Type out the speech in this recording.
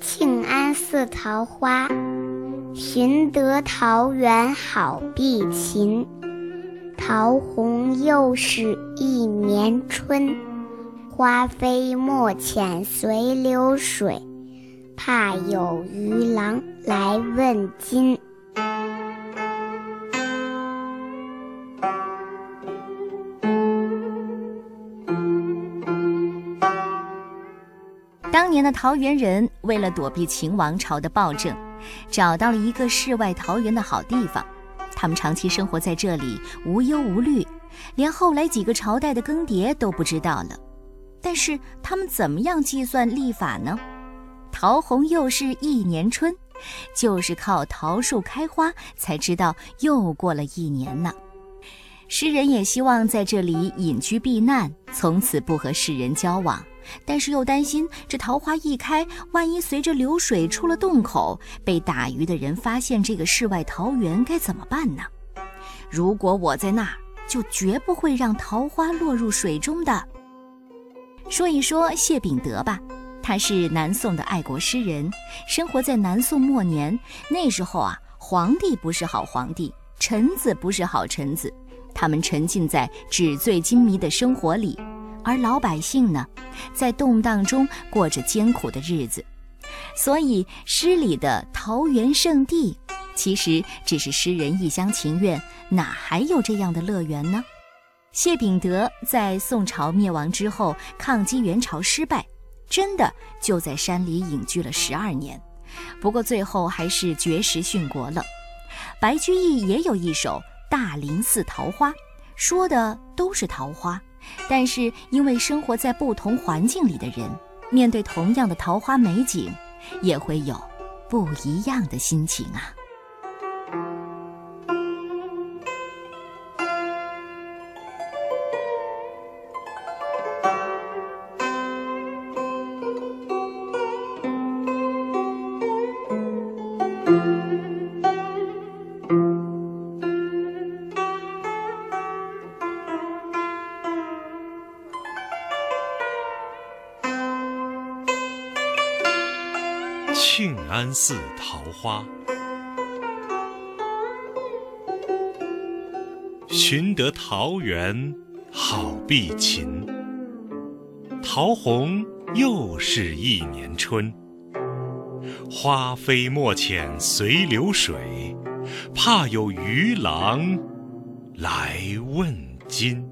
庆安寺桃花，寻得桃源好碧琴。桃红又是一年春，花飞莫遣随流水，怕有渔郎来问津。当年的桃源人为了躲避秦王朝的暴政，找到了一个世外桃源的好地方。他们长期生活在这里，无忧无虑，连后来几个朝代的更迭都不知道了。但是他们怎么样计算历法呢？桃红又是一年春，就是靠桃树开花才知道又过了一年呢。诗人也希望在这里隐居避难，从此不和世人交往。但是又担心这桃花一开，万一随着流水出了洞口，被打鱼的人发现这个世外桃源，该怎么办呢？如果我在那儿，就绝不会让桃花落入水中的。说一说谢秉德吧，他是南宋的爱国诗人，生活在南宋末年。那时候啊，皇帝不是好皇帝，臣子不是好臣子，他们沉浸在纸醉金迷的生活里。而老百姓呢，在动荡中过着艰苦的日子，所以诗里的桃源圣地，其实只是诗人一厢情愿，哪还有这样的乐园呢？谢秉德在宋朝灭亡之后，抗击元朝失败，真的就在山里隐居了十二年，不过最后还是绝食殉国了。白居易也有一首《大林寺桃花》，说的都是桃花。但是，因为生活在不同环境里的人，面对同样的桃花美景，也会有不一样的心情啊。庆安寺桃花，寻得桃源好碧琴。桃红又是一年春，花飞莫遣随流水，怕有渔郎来问津。